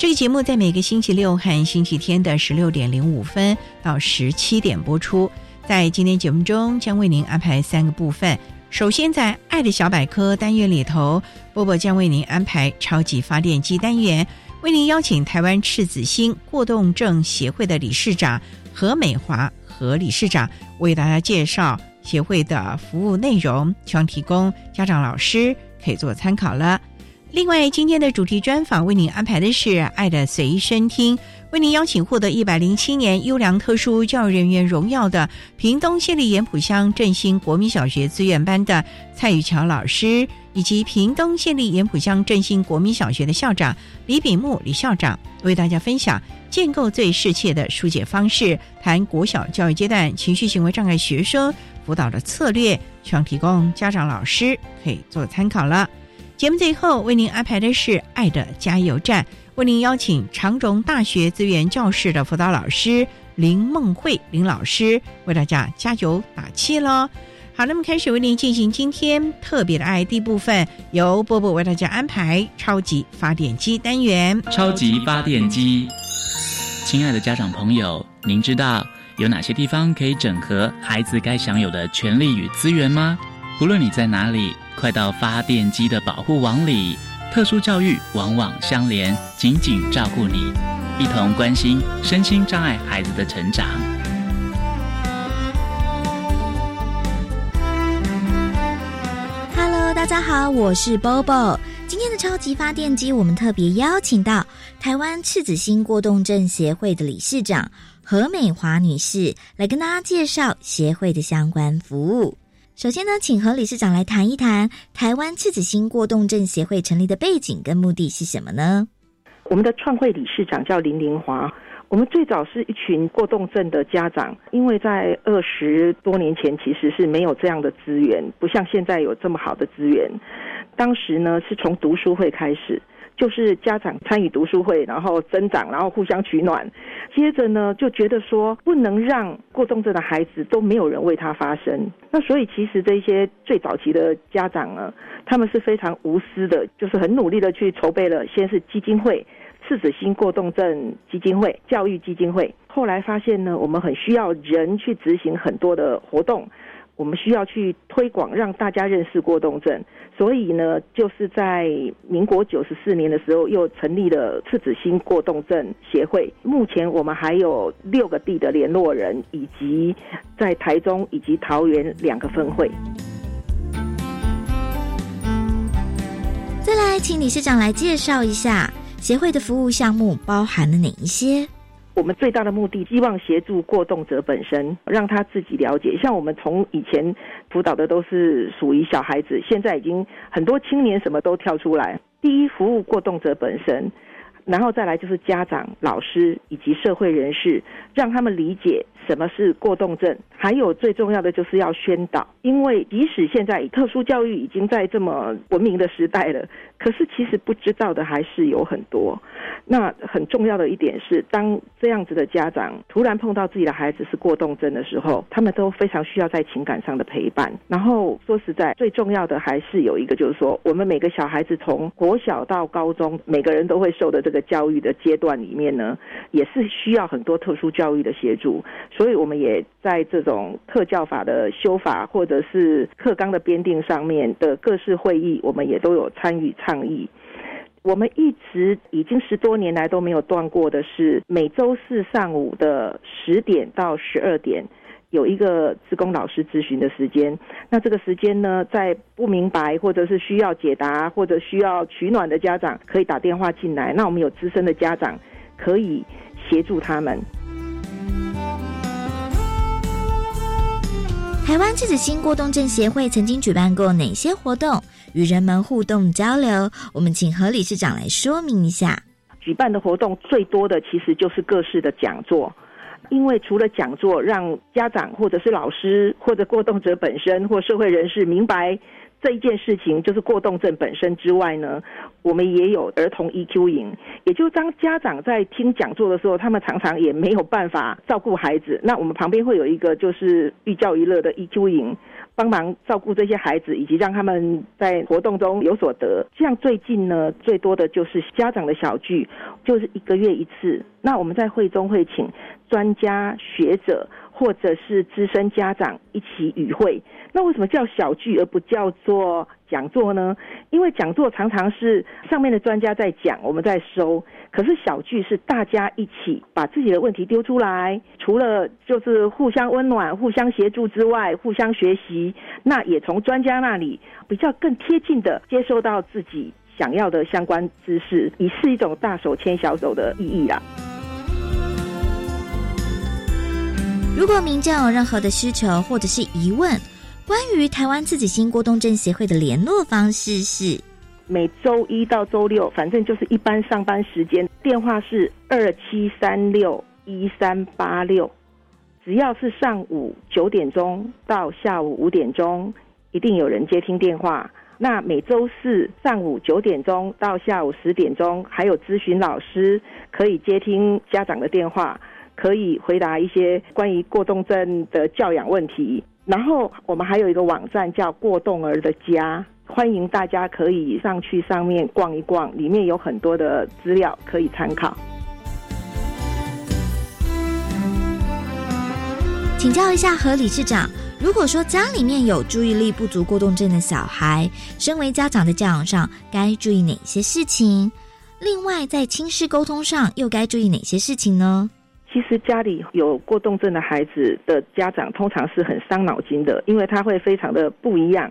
这个节目在每个星期六和星期天的十六点零五分到十七点播出。在今天节目中，将为您安排三个部分。首先，在“爱的小百科”单元里头，波波将为您安排超级发电机单元，为您邀请台湾赤子心过动症协会的理事长何美华何理事长为大家介绍协会的服务内容，希望提供家长、老师可以做参考了。另外，今天的主题专访为您安排的是“爱的随身听”。为您邀请获得一百零七年优良特殊教育人员荣耀的屏东县立盐埔乡振兴国民小学资源班的蔡玉桥老师，以及屏东县立盐埔乡振兴国民小学的校长李炳木李校长，为大家分享建构最适切的疏解方式，谈国小教育阶段情绪行为障碍学生辅导的策略，希望提供家长老师可以做参考了。节目最后为您安排的是爱的加油站。为您邀请长荣大学资源教室的辅导老师林梦慧林老师为大家加油打气喽！好，那么开始为您进行今天特别的爱第部分，由波波为大家安排超级发电机单元。超级发电机，亲爱的家长朋友，您知道有哪些地方可以整合孩子该享有的权利与资源吗？无论你在哪里，快到发电机的保护网里。特殊教育往往相连，紧紧照顾你，一同关心身心障碍孩子的成长。Hello，大家好，我是 Bobo。今天的超级发电机，我们特别邀请到台湾赤子心过动症协会的理事长何美华女士，来跟大家介绍协会的相关服务。首先呢，请何理事长来谈一谈台湾赤子心过动症协会成立的背景跟目的是什么呢？我们的创会理事长叫林玲华，我们最早是一群过动症的家长，因为在二十多年前其实是没有这样的资源，不像现在有这么好的资源。当时呢，是从读书会开始。就是家长参与读书会，然后增长，然后互相取暖。接着呢，就觉得说不能让过动症的孩子都没有人为他发声。那所以其实这些最早期的家长呢，他们是非常无私的，就是很努力的去筹备了。先是基金会、赤子心过动症基金会、教育基金会。后来发现呢，我们很需要人去执行很多的活动。我们需要去推广，让大家认识过动症。所以呢，就是在民国九十四年的时候，又成立了赤子心过动症协会。目前我们还有六个地的联络人，以及在台中以及桃园两个分会。再来，请理事长来介绍一下协会的服务项目包含了哪一些。我们最大的目的，希望协助过动者本身，让他自己了解。像我们从以前辅导的都是属于小孩子，现在已经很多青年什么都跳出来。第一，服务过动者本身，然后再来就是家长、老师以及社会人士，让他们理解什么是过动症，还有最重要的就是要宣导，因为即使现在特殊教育已经在这么文明的时代了，可是其实不知道的还是有很多。那很重要的一点是，当这样子的家长突然碰到自己的孩子是过动症的时候，他们都非常需要在情感上的陪伴。然后说实在，最重要的还是有一个，就是说，我们每个小孩子从国小到高中，每个人都会受的这个教育的阶段里面呢，也是需要很多特殊教育的协助。所以，我们也在这种特教法的修法或者是课纲的编定上面的各式会议，我们也都有参与倡议。我们一直已经十多年来都没有断过的是，每周四上午的十点到十二点有一个职工老师咨询的时间。那这个时间呢，在不明白或者是需要解答或者需要取暖的家长可以打电话进来，那我们有资深的家长可以协助他们。台湾赤子心过动症协会曾经举办过哪些活动，与人们互动交流？我们请何理事长来说明一下。举办的活动最多的其实就是各式的讲座，因为除了讲座，让家长或者是老师或者过动者本身或社会人士明白。这一件事情就是过动症本身之外呢，我们也有儿童 EQ 营，也就当家长在听讲座的时候，他们常常也没有办法照顾孩子，那我们旁边会有一个就是寓教于乐的 EQ 营，帮忙照顾这些孩子，以及让他们在活动中有所得。像最近呢，最多的就是家长的小聚，就是一个月一次。那我们在会中会请专家学者。或者是资深家长一起与会，那为什么叫小聚而不叫做讲座呢？因为讲座常常是上面的专家在讲，我们在收；可是小聚是大家一起把自己的问题丢出来，除了就是互相温暖、互相协助之外，互相学习，那也从专家那里比较更贴近的接收到自己想要的相关知识，以是一种大手牵小手的意义啦。如果民众有任何的需求或者是疑问，关于台湾自己心过动症协会的联络方式是每周一到周六，反正就是一般上班时间，电话是二七三六一三八六，只要是上午九点钟到下午五点钟，一定有人接听电话。那每周四上午九点钟到下午十点钟，还有咨询老师可以接听家长的电话。可以回答一些关于过动症的教养问题，然后我们还有一个网站叫过动儿的家，欢迎大家可以上去上面逛一逛，里面有很多的资料可以参考。请教一下何理事长，如果说家里面有注意力不足过动症的小孩，身为家长的教养上该注意哪些事情？另外，在亲师沟通上又该注意哪些事情呢？其实家里有过动症的孩子的家长，通常是很伤脑筋的，因为他会非常的不一样。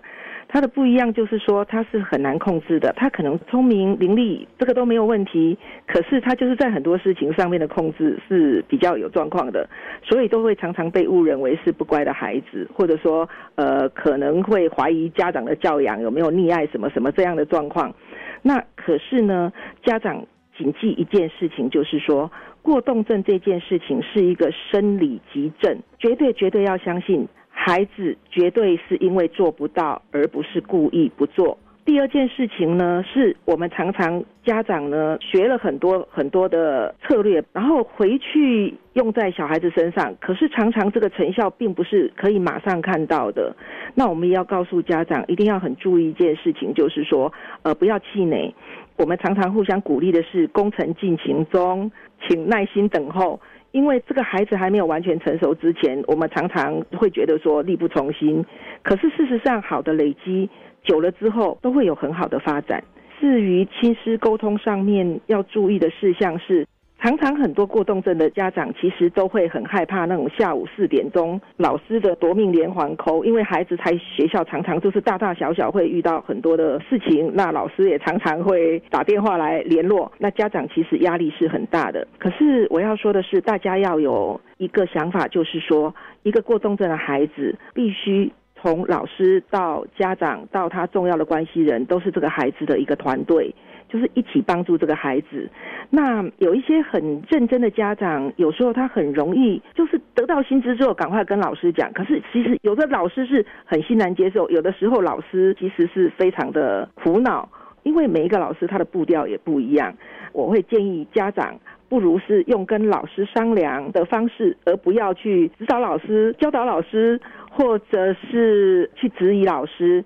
他的不一样就是说，他是很难控制的。他可能聪明伶俐，这个都没有问题，可是他就是在很多事情上面的控制是比较有状况的，所以都会常常被误认为是不乖的孩子，或者说呃可能会怀疑家长的教养有没有溺爱什么什么这样的状况。那可是呢，家长谨记一件事情，就是说。过动症这件事情是一个生理急症，绝对绝对要相信孩子绝对是因为做不到，而不是故意不做。第二件事情呢，是我们常常家长呢学了很多很多的策略，然后回去用在小孩子身上，可是常常这个成效并不是可以马上看到的。那我们也要告诉家长，一定要很注意一件事情，就是说，呃，不要气馁。我们常常互相鼓励的是工程进行中，请耐心等候。因为这个孩子还没有完全成熟之前，我们常常会觉得说力不从心。可是事实上，好的累积久了之后，都会有很好的发展。至于亲师沟通上面要注意的事项是。常常很多过动症的家长其实都会很害怕那种下午四点钟老师的夺命连环扣，因为孩子在学校常常就是大大小小会遇到很多的事情，那老师也常常会打电话来联络，那家长其实压力是很大的。可是我要说的是，大家要有一个想法，就是说，一个过动症的孩子必须从老师到家长到他重要的关系人，都是这个孩子的一个团队。就是一起帮助这个孩子。那有一些很认真的家长，有时候他很容易就是得到薪资之后赶快跟老师讲，可是其实有的老师是很欣然接受，有的时候老师其实是非常的苦恼，因为每一个老师他的步调也不一样。我会建议家长。不如是用跟老师商量的方式，而不要去指导老师、教导老师，或者是去质疑老师。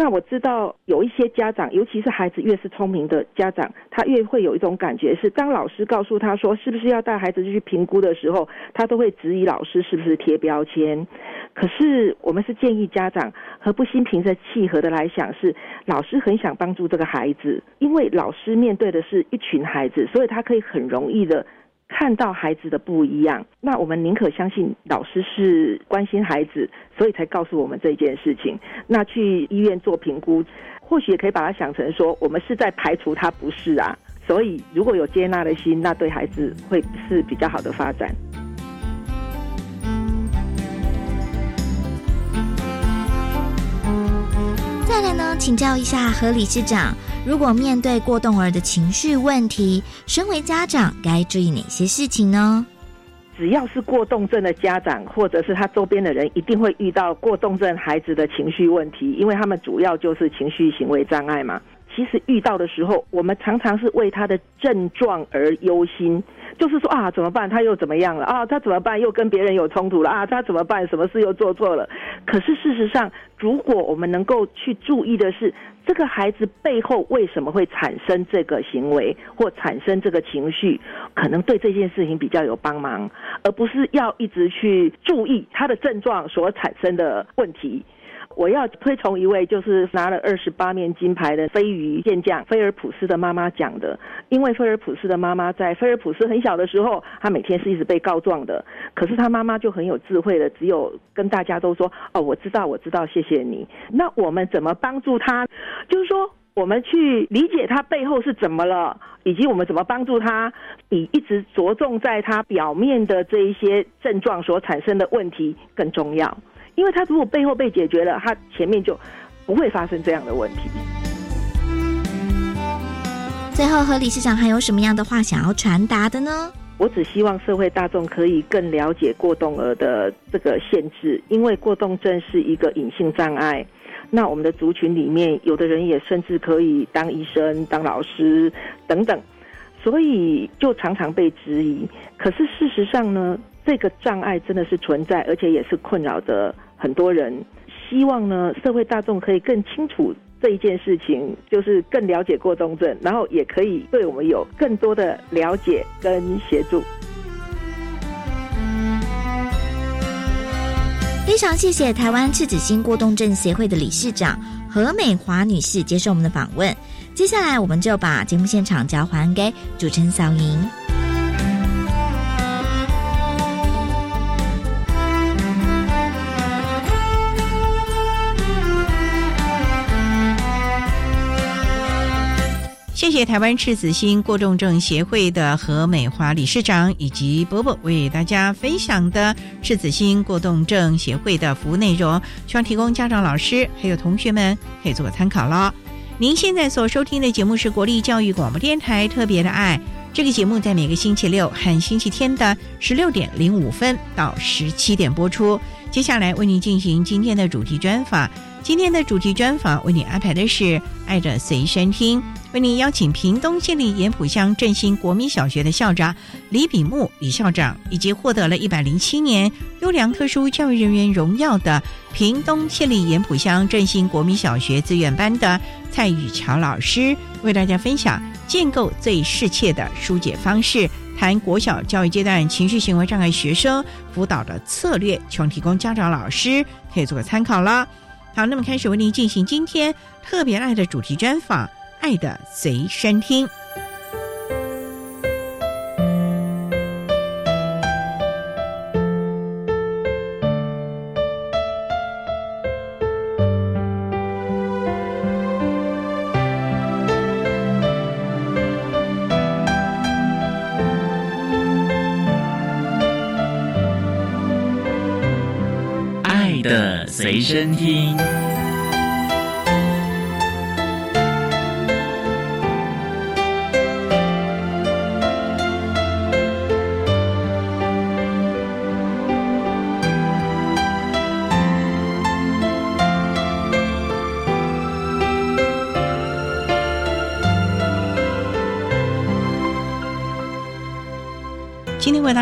那我知道有一些家长，尤其是孩子越是聪明的家长，他越会有一种感觉是，当老师告诉他说是不是要带孩子去评估的时候，他都会质疑老师是不是贴标签。可是我们是建议家长和不心平着气和的来想，是老师很想帮助这个孩子，因为老师面对的是一群孩子，所以他可以很容易的。看到孩子的不一样，那我们宁可相信老师是关心孩子，所以才告诉我们这件事情。那去医院做评估，或许也可以把它想成说，我们是在排除他不是啊。所以如果有接纳的心，那对孩子会是比较好的发展。再来呢，请教一下何理事长。如果面对过动儿的情绪问题，身为家长该注意哪些事情呢？只要是过动症的家长，或者是他周边的人，一定会遇到过动症孩子的情绪问题，因为他们主要就是情绪行为障碍嘛。其实遇到的时候，我们常常是为他的症状而忧心。就是说啊，怎么办？他又怎么样了啊？他怎么办？又跟别人有冲突了啊？他怎么办？什么事又做错了？可是事实上，如果我们能够去注意的是，这个孩子背后为什么会产生这个行为或产生这个情绪，可能对这件事情比较有帮忙，而不是要一直去注意他的症状所产生的问题。我要推崇一位就是拿了二十八面金牌的飞鱼健将菲尔普斯的妈妈讲的，因为菲尔普斯的妈妈在菲尔普斯很小的时候，他每天是一直被告状的，可是他妈妈就很有智慧的，只有跟大家都说哦，我知道，我知道，谢谢你。那我们怎么帮助他？就是说，我们去理解他背后是怎么了，以及我们怎么帮助他，比一直着重在他表面的这一些症状所产生的问题更重要。因为他如果背后被解决了，他前面就不会发生这样的问题。最后，何理事长还有什么样的话想要传达的呢？我只希望社会大众可以更了解过动儿的这个限制，因为过动症是一个隐性障碍。那我们的族群里面，有的人也甚至可以当医生、当老师等等，所以就常常被质疑。可是事实上呢？这个障碍真的是存在，而且也是困扰着很多人。希望呢，社会大众可以更清楚这一件事情，就是更了解过动症，然后也可以对我们有更多的了解跟协助。非常谢谢台湾赤子心过冬症协会的理事长何美华女士接受我们的访问。接下来，我们就把节目现场交还给主持人小莹。谢谢台湾赤子心过动症协会的何美华理事长以及波波为大家分享的赤子心过动症协会的服务内容，希望提供家长、老师还有同学们可以做个参考了。您现在所收听的节目是国立教育广播电台特别的爱，这个节目在每个星期六和星期天的十六点零五分到十七点播出。接下来为您进行今天的主题专访，今天的主题专访为你安排的是爱的随身听。为您邀请屏东县立盐埔乡振兴国民小学的校长李炳木李校长，以及获得了一百零七年优良特殊教育人员荣耀的屏东县立盐埔乡振兴国民小学资源班的蔡宇桥老师，为大家分享建构最适切的疏解方式，谈国小教育阶段情绪行为障碍学生辅导的策略，希望提供家长老师可以做个参考了。好，那么开始为您进行今天特别爱的主题专访。爱的随身听。身听。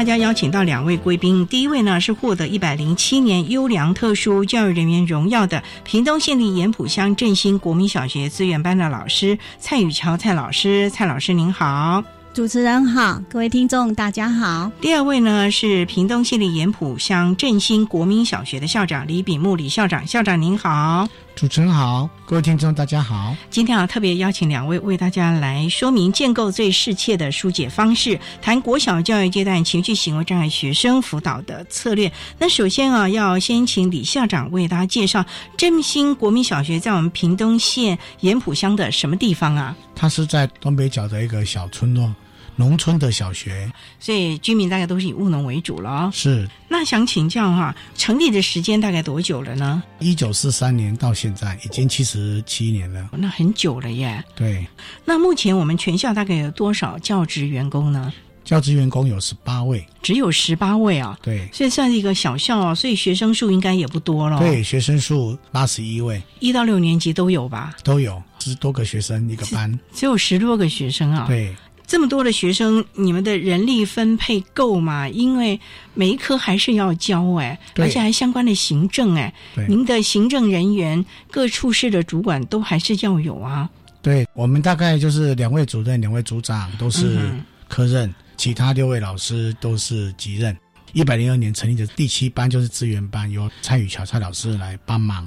家邀请到两位贵宾，第一位呢是获得一百零七年优良特殊教育人员荣耀的屏东县立盐埔乡振兴国民小学资源班的老师蔡雨桥蔡老师，蔡老师您好。主持人好，各位听众大家好。第二位呢是屏东县立盐埔乡振兴国民小学的校长李炳木李校长，校长您好。主持人好，各位听众大家好。今天啊特别邀请两位为大家来说明建构最适切的疏解方式，谈国小教育阶段情绪行为障碍学生辅导的策略。那首先啊要先请李校长为大家介绍振兴国民小学在我们屏东县盐埔乡的什么地方啊？它是在东北角的一个小村落。农村的小学，所以居民大概都是以务农为主了。是，那想请教哈，成立的时间大概多久了呢？一九四三年到现在已经七十七年了，那很久了耶。对。那目前我们全校大概有多少教职员工呢？教职员工有十八位，只有十八位啊。对。所以算是一个小校啊，所以学生数应该也不多了。对，学生数八十一位，一到六年级都有吧？都有，十多个学生一个班，只有十多个学生啊。对。这么多的学生，你们的人力分配够吗？因为每一科还是要教哎，而且还相关的行政哎，您的行政人员、各处室的主管都还是要有啊。对我们大概就是两位主任、两位组长都是科任，其他六位老师都是级任。一百零二年成立的第七班就是资源班，由蔡宇乔蔡老师来帮忙。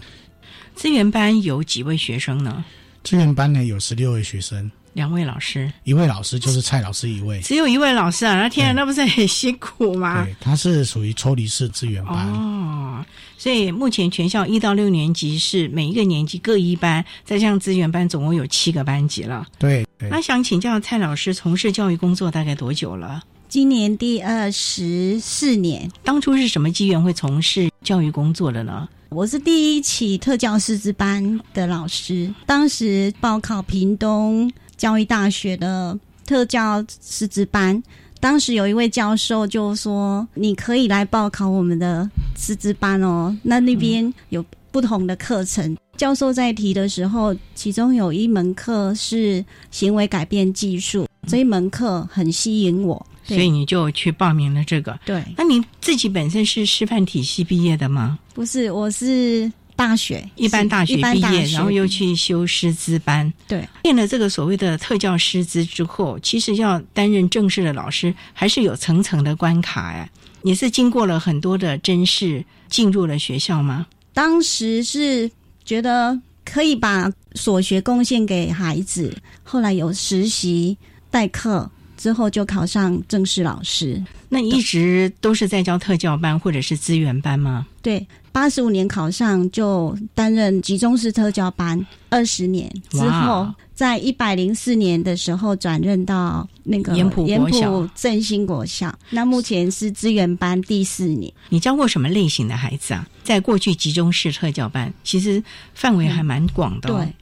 资源班有几位学生呢？资源班呢有十六位学生。两位老师，一位老师就是蔡老师一位，只有一位老师啊！那天啊，那不是很辛苦吗？对，他是属于抽离式资源班哦。所以目前全校一到六年级是每一个年级各一班，再加上资源班，总共有七个班级了。对，那想请教蔡老师，从事教育工作大概多久了？今年第二十四年。当初是什么机缘会从事教育工作的呢？我是第一期特教师资班的老师，当时报考屏东。教育大学的特教师资班，当时有一位教授就说：“你可以来报考我们的师资班哦。”那那边有不同的课程。教授在提的时候，其中有一门课是行为改变技术，这一门课很吸引我，所以你就去报名了这个。对，那你自己本身是师范体系毕业的吗？不是，我是。大学一般大学毕业，然后又去修师资班。对，练了这个所谓的特教师资之后，其实要担任正式的老师，还是有层层的关卡哎。你是经过了很多的甄试，进入了学校吗？当时是觉得可以把所学贡献给孩子，后来有实习代课之后，就考上正式老师。那一直都是在教特教班或者是资源班吗？对。八十五年考上就担任集中式特教班，二十年之后，在一百零四年的时候转任到那个盐浦盐浦振兴国校。那目前是资源班第四年。你教过什么类型的孩子啊？在过去集中式特教班，其实范围还蛮广的。对，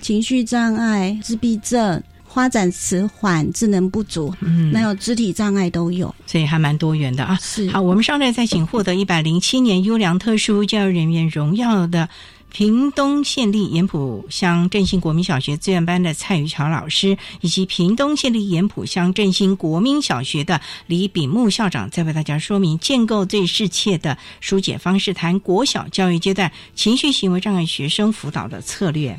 情绪障碍、自闭症。发展迟缓、智能不足，嗯，那有肢体障碍都有，所以还蛮多元的啊。是好，我们上来再请获得一百零七年优良特殊教育人员荣耀的屏东县立盐埔乡振兴国民小学资源班的蔡玉桥老师，以及屏东县立盐埔乡振兴国民小学的李炳木校长，再为大家说明建构最适切的疏解方式，谈国小教育阶段情绪行为障碍学生辅导的策略。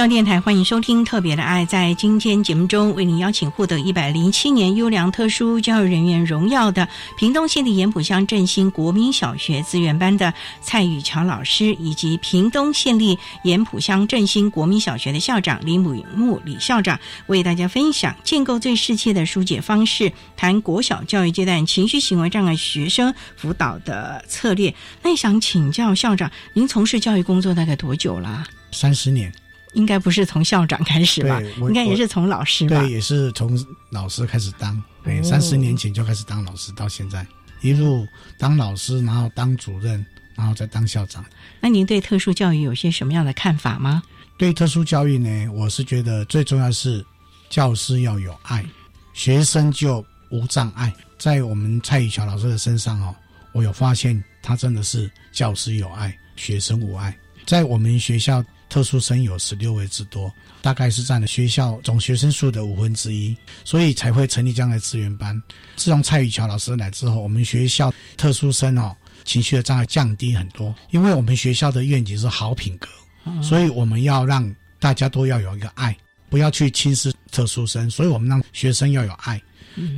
央电台欢迎收听《特别的爱》。在今天节目中，为您邀请获得一百零七年优良特殊教育人员荣耀的屏东县立盐埔乡振兴国民小学资源班的蔡宇桥老师，以及屏东县立盐埔乡振兴国民小学的校长李母木李校长，为大家分享建构最适切的疏解方式，谈国小教育阶段情绪行为障碍学生辅导的策略。那想请教校长，您从事教育工作大概多久了？三十年。应该不是从校长开始吧？应该也是从老师吧？对，也是从老师开始当。对，三十年前就开始当老师，到现在一路当老师，然后当主任，然后再当校长。那您对特殊教育有些什么样的看法吗？对特殊教育呢，我是觉得最重要是教师要有爱，学生就无障碍。在我们蔡宇桥老师的身上哦，我有发现他真的是教师有爱，学生无爱。在我们学校。特殊生有十六位之多，大概是占了学校总学生数的五分之一，所以才会成立这样的资源班。自从蔡宇桥老师来之后，我们学校特殊生哦情绪的障碍降低很多，因为我们学校的愿景是好品格，所以我们要让大家都要有一个爱，不要去轻视特殊生，所以我们让学生要有爱。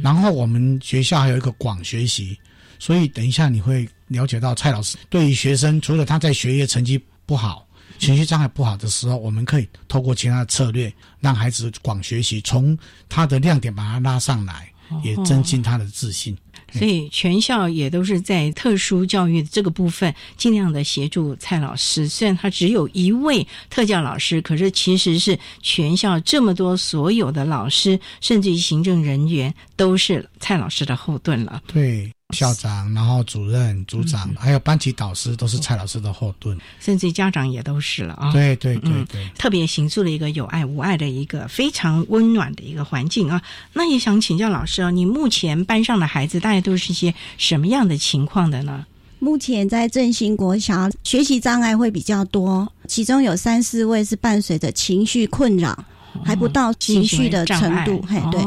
然后我们学校还有一个广学习，所以等一下你会了解到蔡老师对于学生，除了他在学业成绩不好。情绪障碍不好的时候，我们可以透过其他的策略，让孩子广学习，从他的亮点把他拉上来，也增进他的自信。所以全校也都是在特殊教育这个部分，尽量的协助蔡老师。虽然他只有一位特教老师，可是其实是全校这么多所有的老师，甚至于行政人员，都是蔡老师的后盾了。对。校长，然后主任、组长，还有班级导师，都是蔡老师的后盾，甚至家长也都是了啊。对对对对，特别形塑了一个有爱无爱的一个非常温暖的一个环境啊。那也想请教老师啊，你目前班上的孩子大概都是些什么样的情况的呢？目前在振兴国小，学习障碍会比较多，其中有三四位是伴随着情绪困扰。还不到情绪的程度，嘿，对。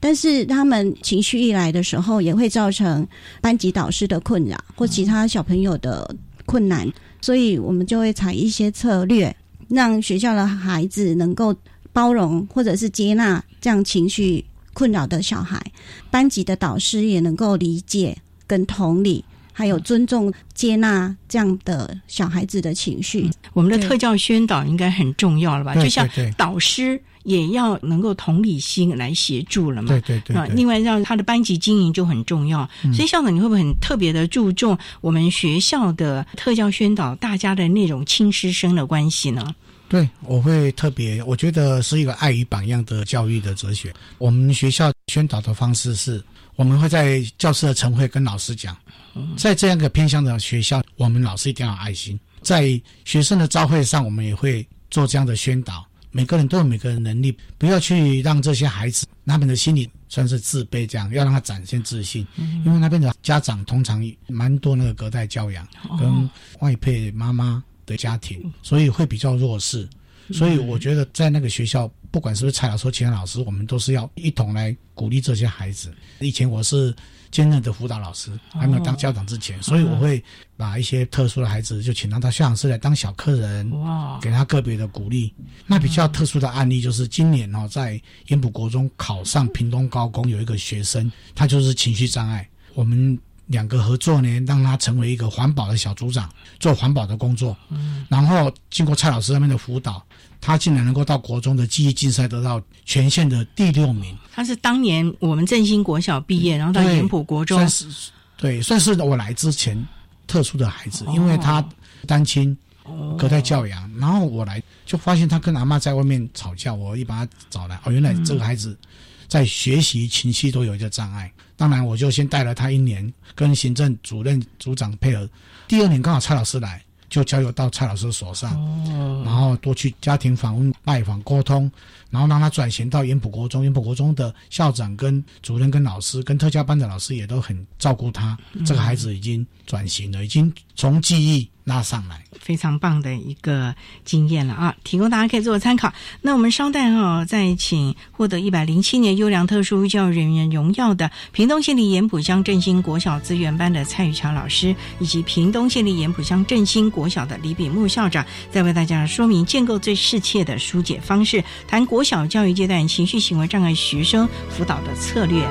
但是他们情绪一来的时候，也会造成班级导师的困扰或其他小朋友的困难，所以我们就会采一些策略，让学校的孩子能够包容或者是接纳这样情绪困扰的小孩，班级的导师也能够理解跟同理。还有尊重、接纳这样的小孩子的情绪，我们的特教宣导应该很重要了吧？就像导师也要能够同理心来协助了嘛。对对对。另外，让他的班级经营就很重要。所以，校长，你会不会很特别的注重我们学校的特教宣导，大家的那种亲师生的关系呢？对，我会特别，我觉得是一个爱与榜样的教育的哲学。我们学校宣导的方式是。我们会在教室的晨会跟老师讲，在这样一个偏向的学校，我们老师一定要有爱心。在学生的招会上，我们也会做这样的宣导。每个人都有每个人能力，不要去让这些孩子他们的心理算是自卑，这样要让他展现自信。因为那边的家长通常蛮多那个隔代教养跟外配妈妈的家庭，所以会比较弱势。所以我觉得在那个学校。不管是不是蔡老师、其他老师，我们都是要一同来鼓励这些孩子。以前我是兼任的辅导老师，还没有当校长之前，所以我会把一些特殊的孩子就请到他校长室来当小客人，哇，给他个别的鼓励。那比较特殊的案例就是今年哦，在烟埔国中考上屏东高工有一个学生，他就是情绪障碍。我们两个合作呢，让他成为一个环保的小组长，做环保的工作。嗯，然后经过蔡老师那边的辅导。他竟然能够到国中的记忆竞赛得到全县的第六名。他是当年我们振兴国小毕业，然后到延普国中。算是对，算是我来之前特殊的孩子，因为他单亲，隔代教养。然后我来就发现他跟阿妈在外面吵架，我一把他找来。哦，原来这个孩子在学习情绪都有一个障碍。当然，我就先带了他一年，跟行政主任、组长配合。第二年刚好蔡老师来。就交由到蔡老师手上，然后多去家庭访问、拜访、沟通，然后让他转型到延普国中。延普国中的校长、跟主任、跟老师、跟特教班的老师也都很照顾他。这个孩子已经转型了，已经从记忆拉上来。非常棒的一个经验了啊，提供大家可以做参考。那我们稍待哦，再请获得一百零七年优良特殊教育人员荣耀的屏东县立盐埔乡振兴国小资源班的蔡宇桥老师，以及屏东县立盐埔乡振兴国小的李炳木校长，再为大家说明建构最适切的疏解方式，谈国小教育阶段情绪行为障碍学生辅导的策略。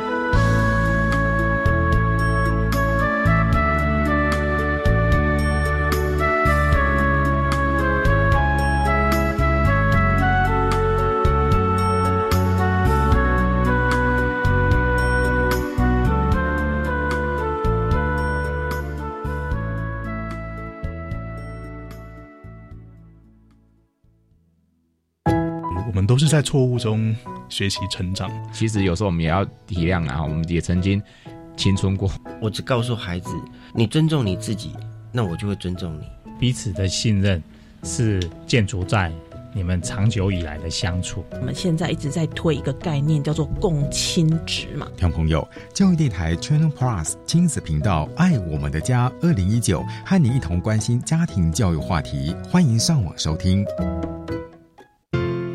都是在错误中学习成长。其实有时候我们也要体谅啊，我们也曾经青春过。我只告诉孩子，你尊重你自己，那我就会尊重你。彼此的信任是建筑在你们长久以来的相处。我们现在一直在推一个概念，叫做共亲值嘛。听众朋友，教育电台 Channel Plus 亲子频道《爱我们的家》二零一九，和你一同关心家庭教育话题，欢迎上网收听。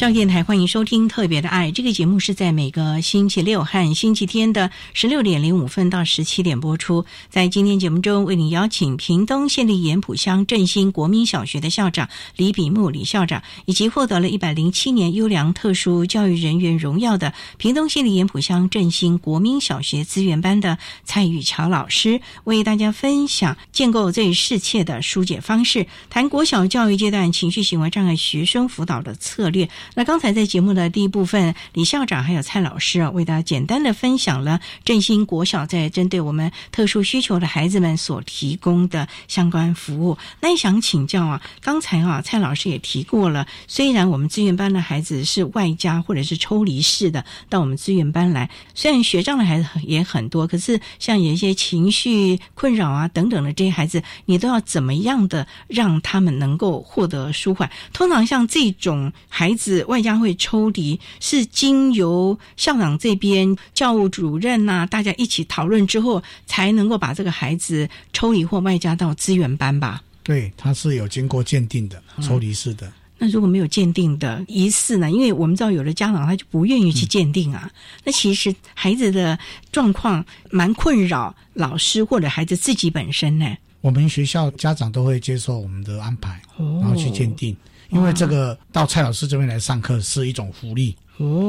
教育电台欢迎收听《特别的爱》这个节目，是在每个星期六和星期天的十六点零五分到十七点播出。在今天节目中，为您邀请屏东县立盐埔乡振兴国民小学的校长李比木李校长，以及获得了一百零七年优良特殊教育人员荣耀的屏东县立盐埔乡振兴国民小学资源班的蔡玉桥老师，为大家分享建构最适切的疏解方式，谈国小教育阶段情绪行为障碍学生辅导的策略。那刚才在节目的第一部分，李校长还有蔡老师啊，为大家简单的分享了振兴国小在针对我们特殊需求的孩子们所提供的相关服务。那也想请教啊，刚才啊，蔡老师也提过了，虽然我们资源班的孩子是外加或者是抽离式的到我们资源班来，虽然学障的孩子也很多，可是像有一些情绪困扰啊等等的这些孩子，你都要怎么样的让他们能够获得舒缓？通常像这种孩子。外加会抽离，是经由校长这边、教务主任呐，大家一起讨论之后，才能够把这个孩子抽离或外加到资源班吧？对，他是有经过鉴定的，抽离式的。那如果没有鉴定的疑似呢？因为我们知道有的家长他就不愿意去鉴定啊。那其实孩子的状况蛮困扰老师或者孩子自己本身呢。我们学校家长都会接受我们的安排，然后去鉴定。因为这个到蔡老师这边来上课是一种福利，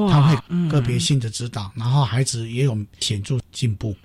他会个别性的指导，然后孩子也有显著进步，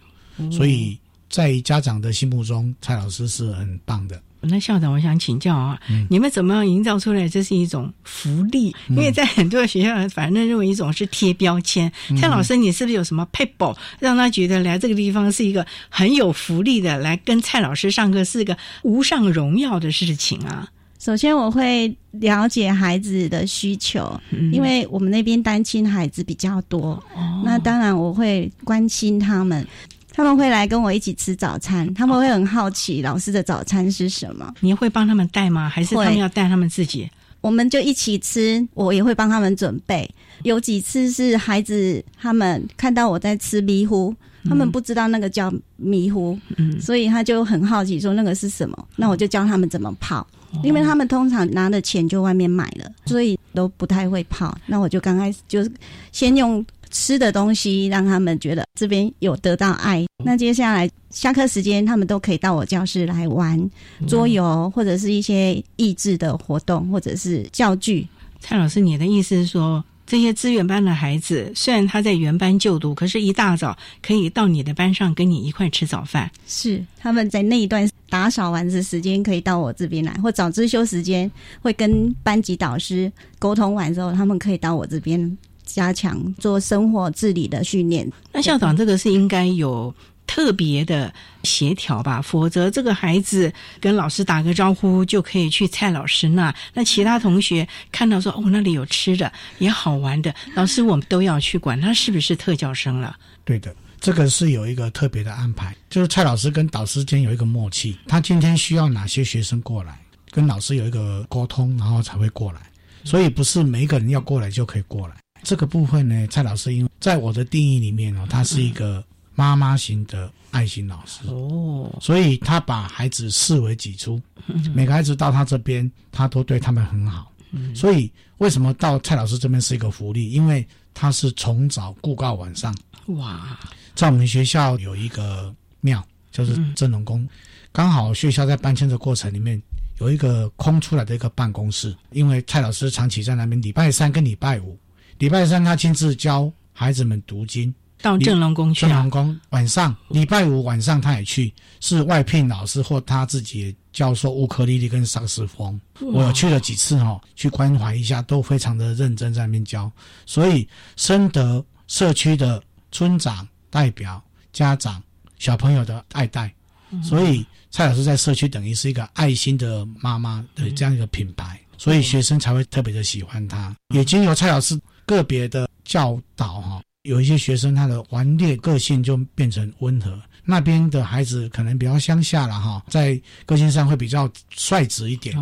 所以在家长的心目中，蔡老师是很棒的。那校长，我想请教啊，你们怎么样营造出来这是一种福利？因为在很多的学校，反正认为一种是贴标签。蔡老师，你是不是有什么 paper 让他觉得来这个地方是一个很有福利的，来跟蔡老师上课是一个无上荣耀的事情啊？首先，我会了解孩子的需求，因为我们那边单亲孩子比较多，那当然我会关心他们。他们会来跟我一起吃早餐，他们会很好奇老师的早餐是什么。你会帮他们带吗？还是他们要带他们自己？我们就一起吃，我也会帮他们准备。有几次是孩子他们看到我在吃迷糊，他们不知道那个叫迷糊，所以他就很好奇说那个是什么。那我就教他们怎么泡，因为他们通常拿的钱就外面买了，所以都不太会泡。那我就刚开始就先用。吃的东西让他们觉得这边有得到爱。那接下来下课时间，他们都可以到我教室来玩桌游，或者是一些益智的活动，或者是教具。蔡老师，你的意思是说，这些资源班的孩子虽然他在原班就读，可是一大早可以到你的班上跟你一块吃早饭。是他们在那一段打扫完的时间，可以到我这边来，或早自修时间会跟班级导师沟通完之后，他们可以到我这边。加强做生活自理的训练。那校长，这个是应该有特别的协调吧？否则，这个孩子跟老师打个招呼就可以去蔡老师那，那其他同学看到说哦，那里有吃的也好玩的，老师我们都要去管他是不是特教生了？对的，这个是有一个特别的安排，就是蔡老师跟导师间有一个默契，他今天需要哪些学生过来，跟老师有一个沟通，然后才会过来。所以不是每一个人要过来就可以过来。这个部分呢，蔡老师因为在我的定义里面哦，他是一个妈妈型的爱心老师。哦，所以他把孩子视为己出，每个孩子到他这边，他都对他们很好。所以为什么到蔡老师这边是一个福利？因为他是从早顾到晚上。哇，在我们学校有一个庙，就是真龙宫，刚好学校在搬迁的过程里面有一个空出来的一个办公室，因为蔡老师长期在那边，礼拜三跟礼拜五。礼拜三他亲自教孩子们读经，到正龙宫去。正龙宫晚上，礼拜五晚上他也去，是外聘老师或他自己教授乌克丽丽跟萨克斯风。我去了几次哈，去关怀一下，都非常的认真在那边教。所以深得社区的村长代表、家长、小朋友的爱戴。所以蔡老师在社区等于是一个爱心的妈妈的这样一个品牌，所以学生才会特别的喜欢他。也经由蔡老师。个别的教导哈，有一些学生他的顽劣个性就变成温和，那边的孩子可能比较乡下了哈，在个性上会比较率直一点，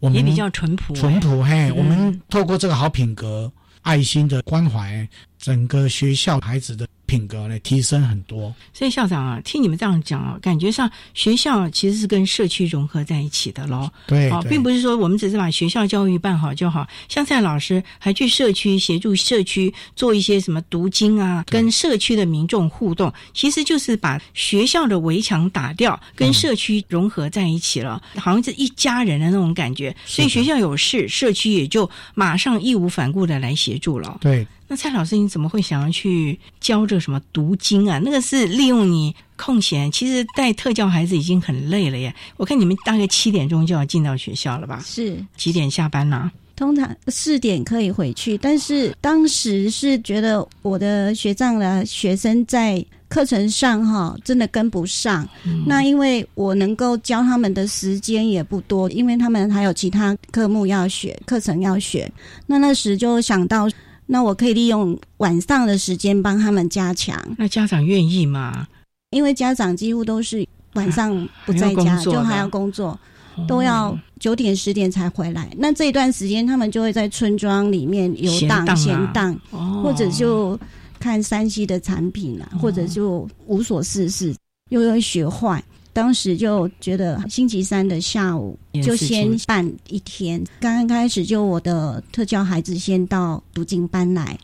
我们也比较淳朴，淳朴嘿。我们透过这个好品格、爱心的关怀，整个学校孩子的。品格呢提升很多，所以校长啊，听你们这样讲啊，感觉上学校其实是跟社区融合在一起的喽。对，哦，并不是说我们只是把学校教育办好就好，像蔡老师还去社区协助社区做一些什么读经啊，跟社区的民众互动，其实就是把学校的围墙打掉，跟社区融合在一起了，好像是一家人的那种感觉。所以学校有事，社区也就马上义无反顾的来协助了。对。那蔡老师，你怎么会想要去教这个什么读经啊？那个是利用你空闲，其实带特教孩子已经很累了耶。我看你们大概七点钟就要进到学校了吧？是几点下班呢？通常四点可以回去，但是当时是觉得我的学长的学生在课程上哈真的跟不上。那因为我能够教他们的时间也不多，因为他们还有其他科目要学，课程要学。那那时就想到。那我可以利用晚上的时间帮他们加强。那家长愿意吗？因为家长几乎都是晚上不在家，就还要工作，都要九点十点才回来。那这一段时间，他们就会在村庄里面游荡、闲荡，或者就看山西的产品啊，或者就无所事事，又会学坏。当时就觉得星期三的下午就先办一天，刚刚开始就我的特教孩子先到读经班来，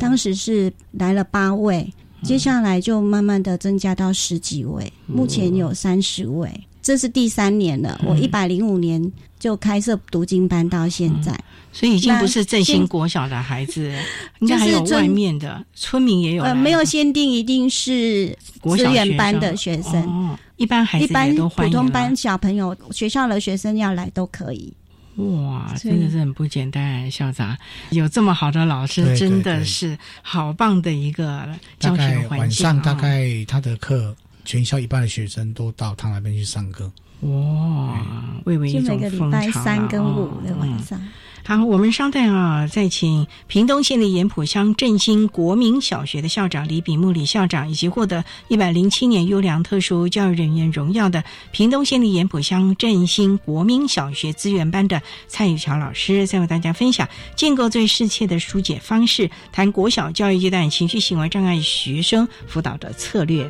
当时是来了八位，接下来就慢慢的增加到十几位，目前有三十位。这是第三年了。我嗯一百零五年就开设读经班到现在，所以已经不是振兴那国小的孩子，应该还有就是尊外面的村民也有来。呃，没有限定一定是资国小源班的学学生，哦一般孩子一般普通班小朋友学校的学生要来都可以。哇，真的是很不简单，校长。有这么好的老师，对对真的是好棒的一个大教学概晚环境晚上大概他的课，全校一半的学生都到他那边去上课。哇，蔚为一就每个礼拜三跟五哦的晚上。好，我们稍待啊，再请屏东县的盐埔乡振兴国民小学的校长李炳木李校长，以及获得一百零七年优良特殊教育人员荣耀的屏东县的盐埔乡振兴国民小学资源班的蔡玉桥老师，再为大家分享建构最适切的疏解方式，谈国小教育阶段情绪行为障碍学生辅导的策略。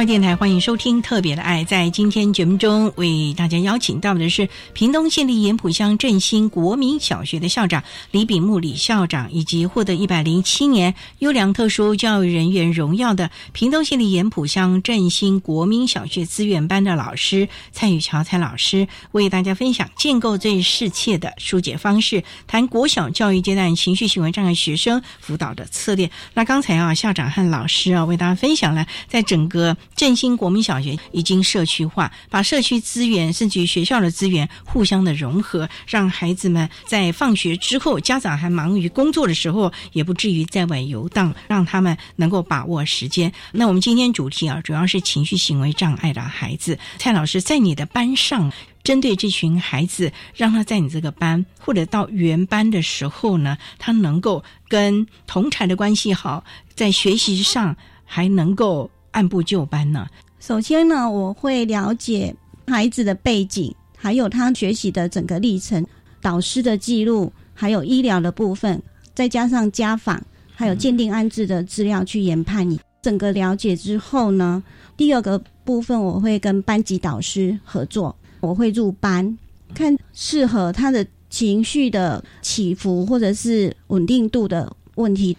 教育电台欢迎收听《特别的爱》。在今天节目中，为大家邀请到的是屏东县立盐埔乡振兴国民小学的校长李炳木李校长，以及获得一百零七年优良特殊教育人员荣耀的屏东县立盐埔乡振兴国民小学资源班的老师蔡宇桥蔡老师，为大家分享建构最适切的疏解方式，谈国小教育阶段情绪行为障碍学生辅导的策略。那刚才啊，校长和老师啊，为大家分享了在整个振兴国民小学已经社区化，把社区资源甚至于学校的资源互相的融合，让孩子们在放学之后，家长还忙于工作的时候，也不至于在外游荡，让他们能够把握时间。那我们今天主题啊，主要是情绪行为障碍的孩子。蔡老师在你的班上。针对这群孩子，让他在你这个班或者到原班的时候呢，他能够跟同才的关系好，在学习上还能够按部就班呢。首先呢，我会了解孩子的背景，还有他学习的整个历程，导师的记录，还有医疗的部分，再加上家访，还有鉴定安置的资料去研判你整个了解之后呢，第二个部分我会跟班级导师合作，我会入班，看适合他的情绪的起伏或者是稳定度的问题。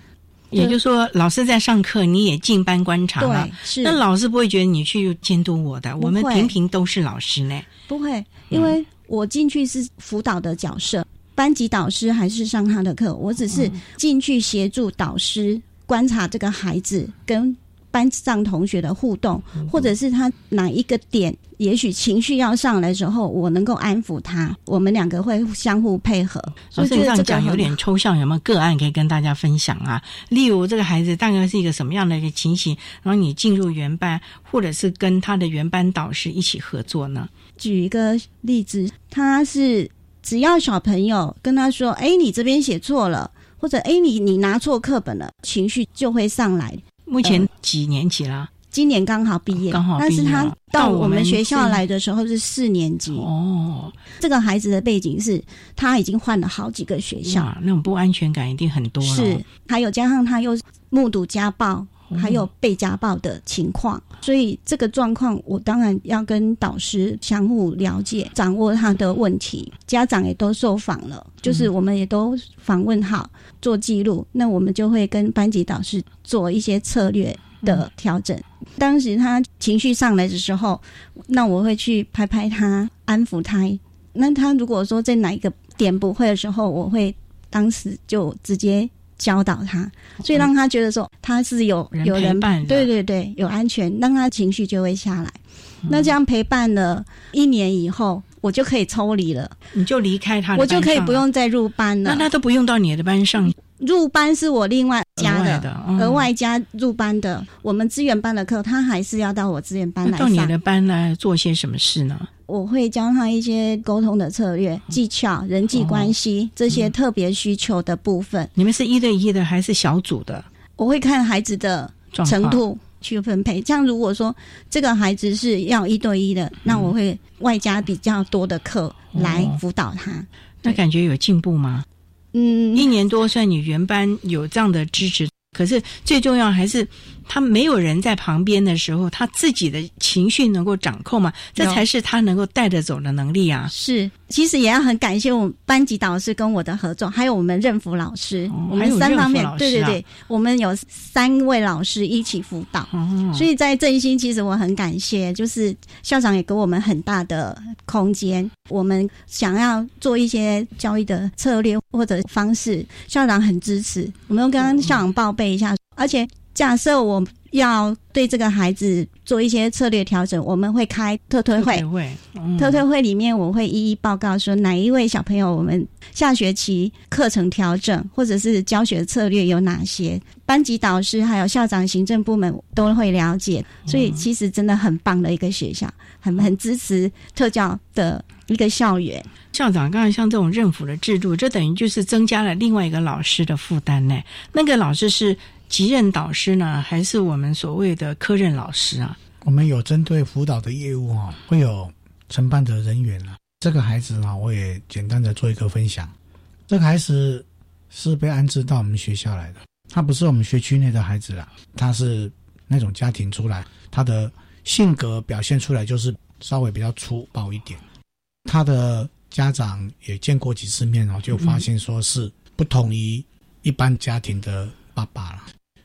也就是说，老师在上课，你也进班观察了。那老师不会觉得你去监督我的，我们平平都是老师呢。不会，因为我进去是辅导的角色，班级导师还是上他的课，我只是进去协助导师观察这个孩子跟班上同学的互动，或者是他哪一个点，也许情绪要上来的时候，我能够安抚他，我们两个会相互配合。老师，你这样讲有点抽象，有没有个案可以跟大家分享啊？例如，这个孩子大概是一个什么样的一个情形，然后你进入原班，或者是跟他的原班导师一起合作呢？举一个例子，他是只要小朋友跟他说：“哎，你这边写错了。”或者哎，你你拿错课本了，情绪就会上来。目前几年级啦？今年刚好毕业，刚好毕业但是他到我们学校来的时候是四年级。哦，这个孩子的背景是他已经换了好几个学校，那种不安全感一定很多了。是，还有加上他又目睹家暴，哦还有被家暴的情况，所以这个状况我当然要跟导师相互了解，掌握他的问题。家长也都受访了，就是我们也都访问好，做记录，那我们就会跟班级导师做一些策略的调整。当时他情绪上来的时候，那我会去拍拍他，安抚他。那他如果说在哪一个点不会的时候，我会当时就直接教导他，所以让他觉得说他是有人有人陪伴对对对，有安全，让他情绪就会下来。那这样陪伴了一年以后，我就可以抽离了，你就离开他的我就可以不用再入班了。那他都不用到你的班上，入班是我另外加额外的，额外加入班的。我们资源班的课，他还是要到我资源班来上。到你的班来做些什么事呢？我会教他一些沟通的策略、技巧、人际关系、这些特别需求的部分。你们是一对一的还是小组的？我会看孩子的程度去分配。像如果说这个孩子是要一对一的，那我会外加比较多的课来辅导他。那感觉有进步吗？嗯，一年多，算你原班有这样的支持，可是最重要还是他没有人在旁边的时候，他自己的情绪能够掌控嘛，这才是他能够带着走的能力啊。是，其实也要很感谢我们班级导师跟我的合作，还有我们任辅老师，我们三方面对对对，我们有三位老师一起辅导，哦。所以在振兴，其实我很感谢，就是校长也给我们很大的空间，我们想要做一些教育的策略或者方式，校长很支持，我们都跟校长报备一下，而且假设我要对这个孩子做一些策略调整，我们会开特推会。会，嗯特推会里面，我会一一报告说哪一位小朋友我们下学期课程调整或者是教学策略有哪些，班级导师还有校长、行政部门都会了解，所以其实真的很棒的一个学校，很很支持特教的一个校园。校长，刚才像这种任辅的制度，这等于就是增加了另外一个老师的负担呢。那个老师是级任导师呢，还是我们所谓的科任老师啊？我们有针对辅导的业务哦、会有承办的人员啊。这个孩子呢，我也简单的做一个分享。这个孩子是被安置到我们学校来的，他不是我们学区内的孩子啦，他是那种家庭出来，他的性格表现出来就是稍微比较粗暴一点。他的家长也见过几次面哦，就发现说是不同于一般家庭的爸爸了。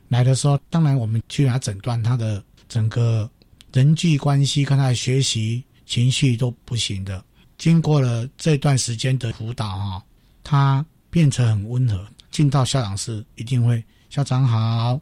来的时候，当然我们去给他诊断他的整个人际关系跟他的学习情绪都不行的。经过了这段时间的辅导哈、他变成很温和，进到校长室一定会校长好，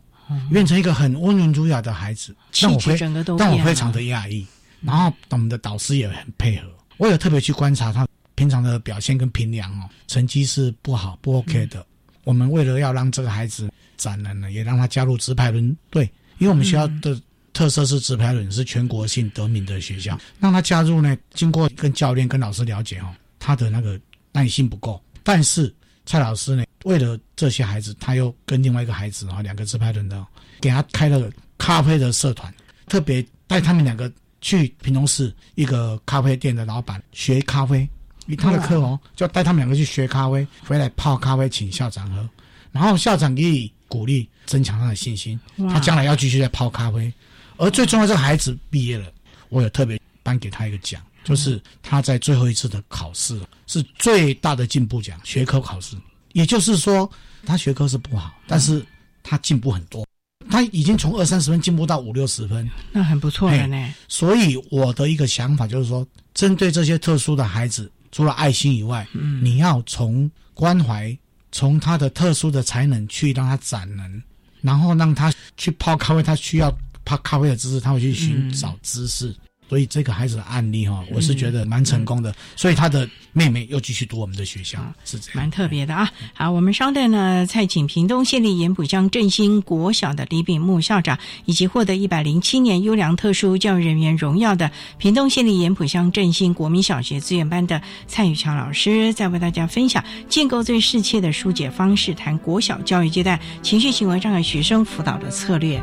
变成一个很温文儒雅的孩子，气质让我非整个都让我非常的讶异。然后我们的导师也很配合，我有特别去观察他平常的表现跟评量哦，成绩是不好不 OK 的。我们为了要让这个孩子展览呢，也让他加入直排轮队，因为我们学校的特色是直排轮是全国性得名的学校，让他加入呢，经过跟教练跟老师了解哦，他的那个耐心不够，但是蔡老师呢，为了这些孩子，他又跟另外一个孩子啊，两个直排轮的哦，给他开了咖啡的社团，特别带他们两个去平东市一个咖啡店的老板学咖啡，以他的课哦，就带他们两个去学咖啡，回来泡咖啡请校长喝，然后校长给予鼓励，增强他的信心，他将来要继续在泡咖啡。而最重要，这个孩子毕业了，我有特别颁给他一个奖，就是他在最后一次的考试是最大的进步奖，学科考试。也就是说，他学科是不好，但是他进步很多，他已经从二三十分进步到五六十分，那很不错了呢。所以我的一个想法就是说，针对这些特殊的孩子，除了爱心以外，嗯你要从关怀，从他的特殊的才能去让他展能，然后让他去泡咖啡，他需要泡咖啡的知识，他会去寻找知识。所以这个孩子的案例哈、我是觉得蛮成功的。所以他的妹妹又继续读我们的学校，是这样。蛮特别的啊！好，我们稍待呢，蔡请屏东县立盐埔乡振兴国小的李炳木校长，以及获得一百零七年优良特殊教育人员荣耀的屏东县立盐埔乡振兴国民小学资源班的蔡宇强老师，再为大家分享建构最适切的疏解方式，谈国小教育阶段情绪行为障碍学生辅导的策略。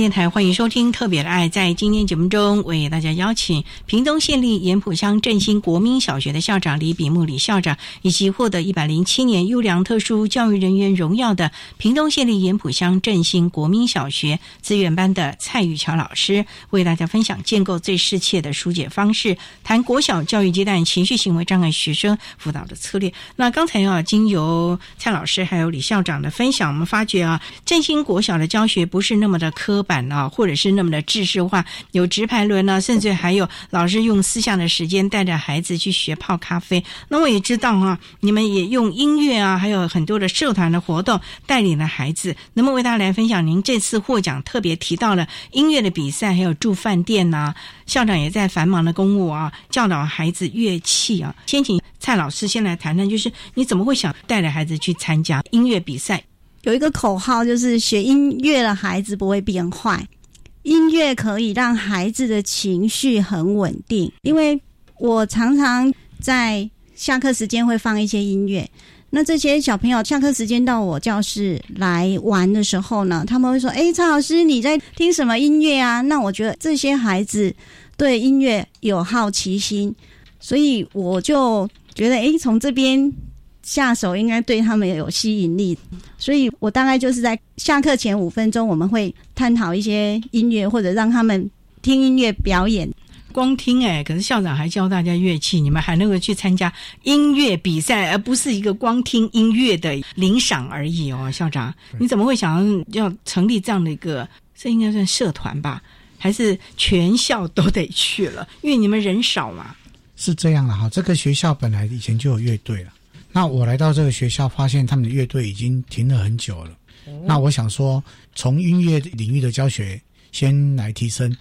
电台欢迎收听《特别的爱》。在今天节目中，为大家邀请屏东县立盐埔乡振兴国民小学的校长李比木李校长，以及获得一百零七年优良特殊教育人员荣耀的屏东县立盐埔乡振兴国民小学资源班的蔡玉桥老师，为大家分享建构最适切的疏解方式，谈国小教育阶段情绪行为障碍学生辅导的策略。那刚才啊，经由蔡老师还有李校长的分享，我们发觉啊，振兴国小的教学不是那么的科板啊，或者是那么的制式化，有直排轮啊，甚至还有老师用私下的时间带着孩子去学泡咖啡。那我也知道啊，你们也用音乐啊，还有很多的社团的活动带领了孩子。能不能为大家来分享？您这次获奖特别提到了音乐的比赛，还有住饭店呐。校长也在繁忙的公务啊，教导孩子乐器啊。先请蔡老师先来谈谈，就是你怎么会想带着孩子去参加音乐比赛？有一个口号，就是学音乐的孩子不会变坏，音乐可以让孩子的情绪很稳定。因为我常常在下课时间会放一些音乐。那这些小朋友下课时间到我教室来玩的时候呢，他们会说：“哎，蔡老师你在听什么音乐啊？”那我觉得这些孩子对音乐有好奇心，所以我就觉得，哎，从这边下手应该对他们有吸引力。所以我大概就是在下课前五分钟，我们会探讨一些音乐，或者让他们听音乐表演。光听哎，可是校长还教大家乐器，你们还能够去参加音乐比赛，而不是一个光听音乐的领赏而已哦。校长，你怎么会想要要成立这样的一个？这应该算社团吧？还是全校都得去了？因为你们人少嘛。是这样的哈，这个学校本来以前就有乐队了。那我来到这个学校，发现他们的乐队已经停了很久了。那我想说，从音乐领域的教学先来提升。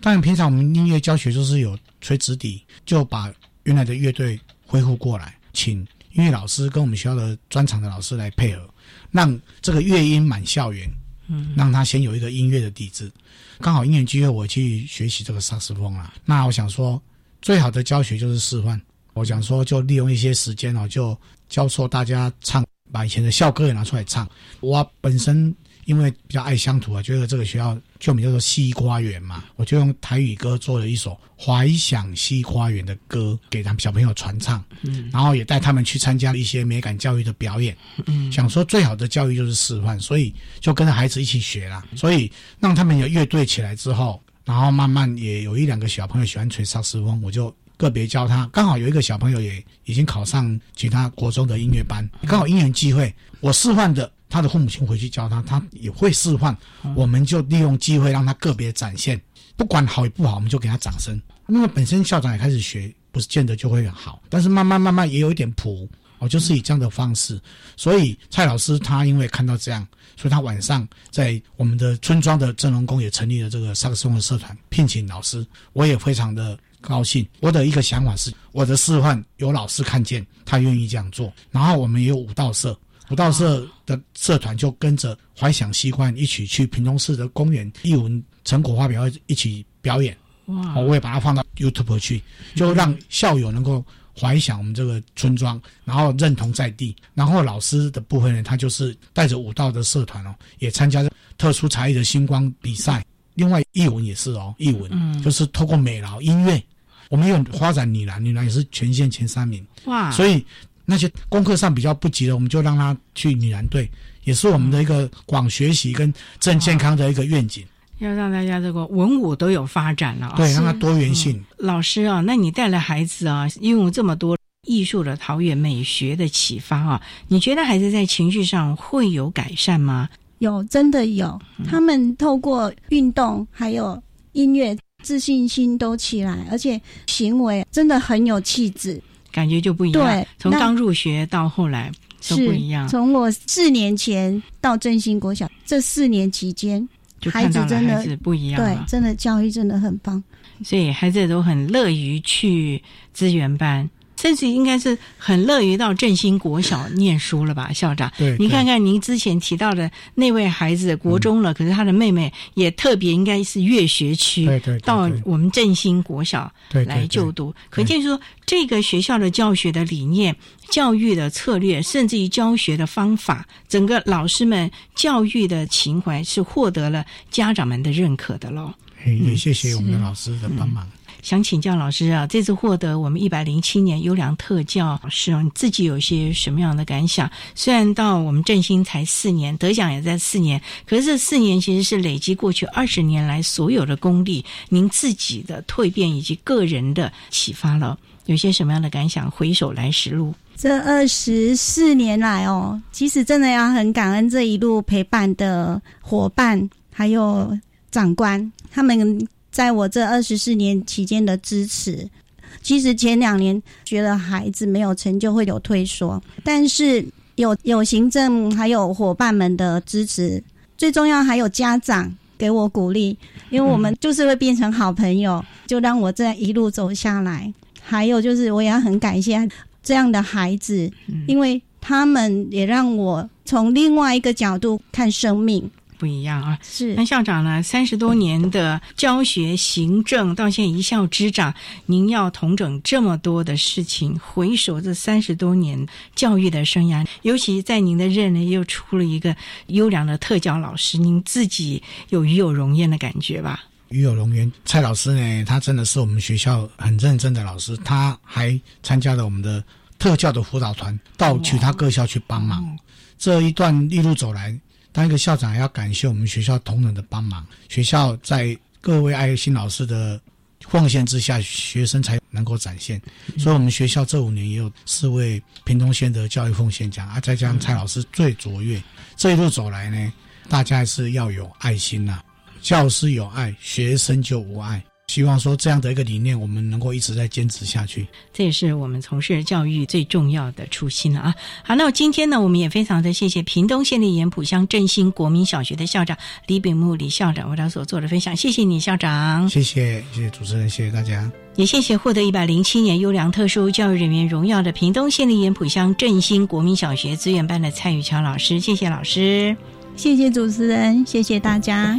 当然，平常我们音乐教学就是有垂直底，就把原来的乐队恢复过来，请音乐老师跟我们学校的专场的老师来配合，让这个乐音满校园，嗯，让他先有一个音乐的底子。刚好音乐机会，我去学习这个萨斯风啦。那我想说，最好的教学就是示范。我想说，就利用一些时间哦，就教授大家唱，把以前的校歌也拿出来唱。我本身。因为比较爱乡土啊，觉得这个学校就名叫做西花园嘛，我就用台语歌做了一首《怀想西花园》的歌，给他们小朋友传唱，嗯，然后也带他们去参加一些美感教育的表演，嗯，想说最好的教育就是示范，所以就跟着孩子一起学啦，所以让他们有乐队起来之后，然后慢慢也有一两个小朋友喜欢吹萨斯风，我就个别教他，刚好有一个小朋友也已经考上其他国中的音乐班，刚好因缘机会，我示范的。他的父母亲回去教他，他也会示范。我们就利用机会让他个别展现，不管好与不好，我们就给他掌声。因为本身校长也开始学，不是见得就会好，但是慢慢慢慢也有一点谱，我，就是以这样的方式。所以蔡老师他因为看到这样，所以他晚上在我们的村庄的真龙宫也成立了这个萨克斯风的社团，聘请老师。我也非常的高兴。我的一个想法是，我的示范有老师看见，他愿意这样做。然后我们也有舞蹈社。舞蹈社的社团就跟着怀想西关一起去屏东市的公园艺文成果发表一起表演。哇！我也把它放到 YouTube 去，就让校友能够怀想我们这个村庄，然后认同在地。然后老师的部分呢，他就是带着舞蹈的社团哦，也参加特殊才艺的星光比赛。另外艺文也是哦，艺文就是透过美劳音乐，我们有发展女篮，女篮也是全县前三名。哇！所以。那些功课上比较不及的，我们就让他去女篮队，也是我们的一个广学习跟正健康的一个愿景。要让大家这个文武都有发展了，对，让他多元性。老师啊，那你带了孩子啊，拥有这么多艺术的陶冶美学的启发啊，你觉得孩子在情绪上会有改善吗？有，真的有。他们透过运动还有音乐，自信心都起来，而且行为真的很有气质。感觉就不一样。对，从刚入学到后来都不一样。从我四年前到振兴国小这四年期间，孩子真的不一样。对，真的教育真的很棒，所以孩子都很乐于去资源班。甚至应该是很乐于到振兴国小念书了吧，校长？对，你看看您之前提到的那位孩子，国中了，可是他的妹妹也特别应该是越学区，对对，到我们振兴国小来就读，可见说这个学校的教学的理念、教育的策略，甚至于教学的方法，整个老师们教育的情怀是获得了家长们的认可的喽。也谢谢我们的老师的帮忙。想请教老师啊，这次获得我们一百零七年优良特教师，你自己有些什么样的感想？虽然到我们振兴才四年，得奖也在四年，可是这四年其实是累积过去二十年来所有的功力，您自己的蜕变以及个人的启发了，有些什么样的感想？回首来时路，这二十四年来哦，其实真的要很感恩这一路陪伴的伙伴，还有。长官，他们在我这二十四年期间的支持。其实前两年觉得孩子没有成就会有退缩，但是有有行政还有伙伴们的支持，最重要还有家长给我鼓励，因为我们就是会变成好朋友，就让我这样一路走下来。还有就是我也要很感谢这样的孩子，因为他们也让我从另外一个角度看生命。不一样啊，是那校长呢？三十多年的教学行政，到现在一校之长，您要统整这么多的事情，回首这三十多年教育的生涯，尤其在您的任内又出了一个优良的特教老师，您自己有与有荣焉的感觉吧？与有荣焉，蔡老师呢，他真的是我们学校很认真的老师，他还参加了我们的特教的辅导团，到其他各校去帮忙。这一段一路走来。当一个校长要感谢我们学校同仁的帮忙，学校在各位爱心老师的奉献之下，学生才能够展现。所以，我们学校这五年也有四位屏东县的教育奉献奖啊，再加上蔡老师最卓越。这一路走来呢，大家是要有爱心呐，教师有爱，学生就无爱。希望说这样的一个理念，我们能够一直在坚持下去。这也是我们从事教育最重要的初心了啊！好，那今天呢，我们也非常的谢谢屏东县立盐埔乡振兴国民小学的校长李炳木李校长为他所做的分享。谢谢你，校长。谢谢，谢谢主持人，谢谢大家。也谢谢获得一百零七年优良特殊教育人员荣耀的屏东县立盐埔乡振兴国民小学资源班的蔡玉桥老师。谢谢老师，谢谢主持人，谢谢大家。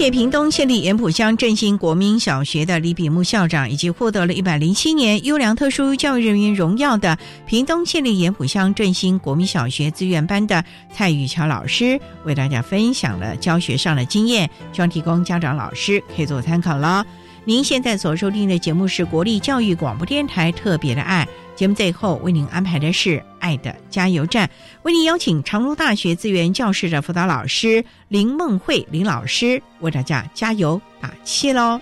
谢屏东县立盐埔乡振兴国民小学的李比木校长，以及获得了一百零七年优良特殊教育人员荣耀的屏东县立盐埔乡振兴国民小学资源班的蔡玉桥老师，为大家分享了教学上的经验，希望提供家长老师可以做参考了。您现在所收听的节目是国立教育广播电台特别的爱。节目最后为您安排的是“爱的加油站”，为您邀请长隆大学资源教室的辅导老师林梦慧林老师为大家加油打气喽！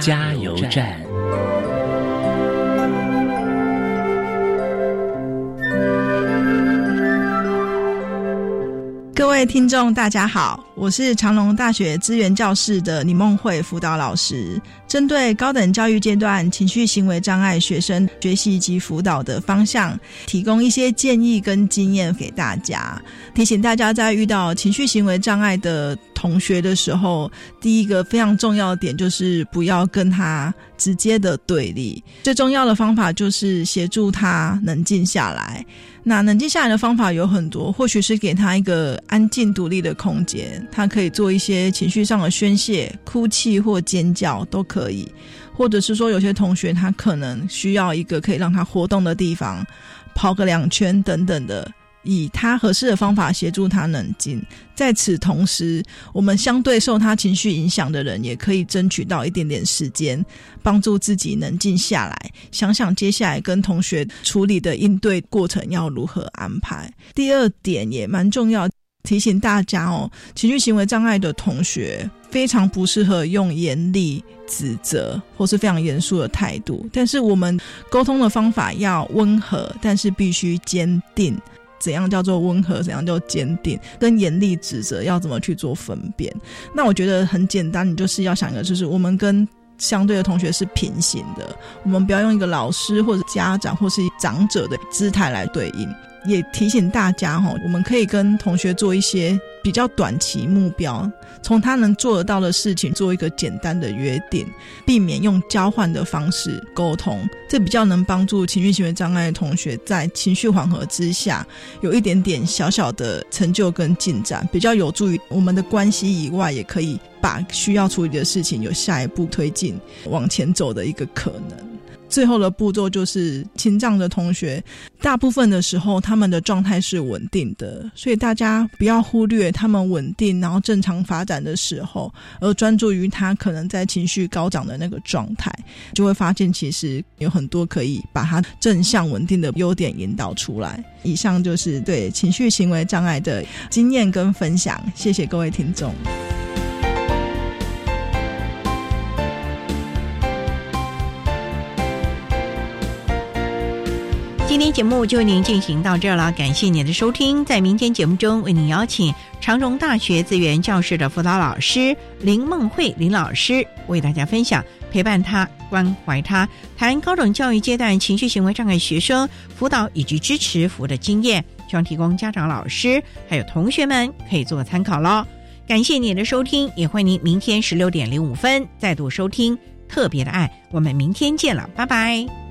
加油站。各位听众，大家好，我是长隆大学资源教室的李梦慧辅导老师。针对高等教育阶段情绪行为障碍学生学习及辅导的方向，提供一些建议跟经验给大家。提醒大家，在遇到情绪行为障碍的同学的时候，第一个非常重要的点就是不要跟他直接的对立。最重要的方法就是协助他冷静下来。那冷静下来的方法有很多，或许是给他一个安静独立的空间，他可以做一些情绪上的宣泄，哭泣或尖叫都可以，或者是说有些同学他可能需要一个可以让他活动的地方，跑个两圈等等的。以他合适的方法协助他冷静，在此同时，我们相对受他情绪影响的人，也可以争取到一点点时间，帮助自己冷静下来，想想接下来跟同学处理的应对过程要如何安排。第二点也蛮重要，提醒大家哦，情绪行为障碍的同学非常不适合用严厉指责或是非常严肃的态度，但是我们沟通的方法要温和，但是必须坚定。怎样叫做温和？怎样叫坚定？跟严厉指责要怎么去做分辨？那我觉得很简单，你就是要想一个，就是我们跟相对的同学是平行的，我们不要用一个老师或者家长或是长者的姿态来对应。也提醒大家哈，我们可以跟同学做一些比较短期目标，从他能做得到的事情做一个简单的约定，避免用交换的方式沟通，这比较能帮助情绪行为障碍的同学在情绪缓和之下，有一点点小小的成就跟进展，比较有助于我们的关系以外，也可以把需要处理的事情有下一步推进往前走的一个可能。最后的步骤就是青障的同学，大部分的时候他们的状态是稳定的，所以大家不要忽略他们稳定然后正常发展的时候，而专注于他可能在情绪高涨的那个状态，就会发现其实有很多可以把他正向稳定的优点引导出来。以上就是对情绪行为障碍的经验跟分享，谢谢各位听众。今天节目就为您进行到这了，感谢您的收听。在明天节目中，为您。邀请长荣大学资源教室的辅导老师林梦慧林老师，为大家分享陪伴他、关怀他，谈高等教育阶段情绪行为障碍学生辅导以及支持服务的经验，希望提供家长、老师还有同学们可以做参考喽。感谢您的收听，也欢迎您明天十六点零五分再度收听特别的爱。我们明天见了，拜拜。